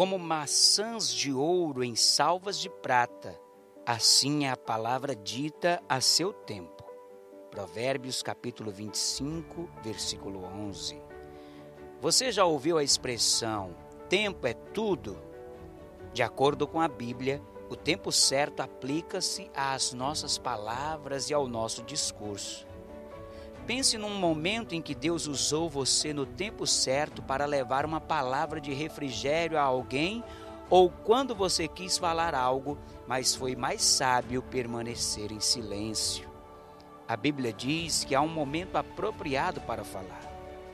como maçãs de ouro em salvas de prata, assim é a palavra dita a seu tempo. Provérbios capítulo 25, versículo 11. Você já ouviu a expressão tempo é tudo? De acordo com a Bíblia, o tempo certo aplica-se às nossas palavras e ao nosso discurso. Pense num momento em que Deus usou você no tempo certo para levar uma palavra de refrigério a alguém, ou quando você quis falar algo, mas foi mais sábio permanecer em silêncio. A Bíblia diz que há um momento apropriado para falar.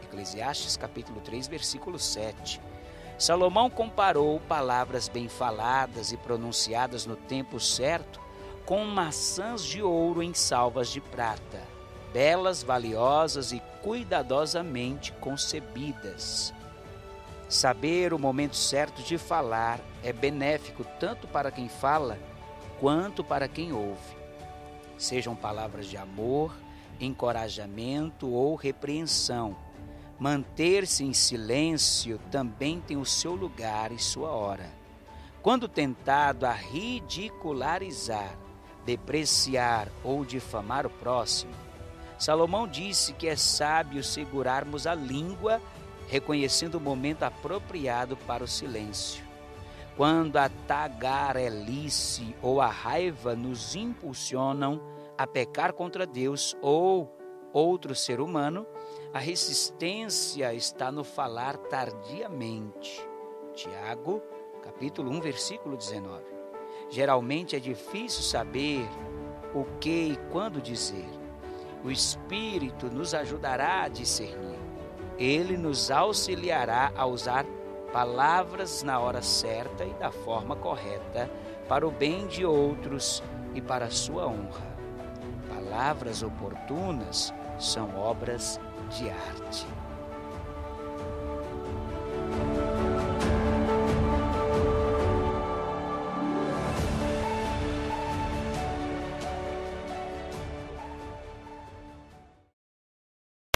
Eclesiastes capítulo 3, versículo 7. Salomão comparou palavras bem faladas e pronunciadas no tempo certo com maçãs de ouro em salvas de prata, belas, valiosas e cuidadosamente concebidas. Saber o momento certo de falar é benéfico tanto para quem fala quanto para quem ouve sejam palavras de amor, encorajamento ou repreensão. Manter-se em silêncio também tem o seu lugar e sua hora. Quando tentado a ridicularizar, depreciar ou difamar o próximo, Salomão disse que é sábio segurarmos a língua, reconhecendo o momento apropriado para o silêncio. Quando a tagarelice ou a raiva nos impulsionam a pecar contra Deus ou outro ser humano, a resistência está no falar tardiamente. Tiago, capítulo 1, versículo 19. Geralmente é difícil saber o que e quando dizer. O Espírito nos ajudará a discernir. Ele nos auxiliará a usar palavras na hora certa e da forma correta para o bem de outros e para a sua honra. Palavras oportunas são obras de arte.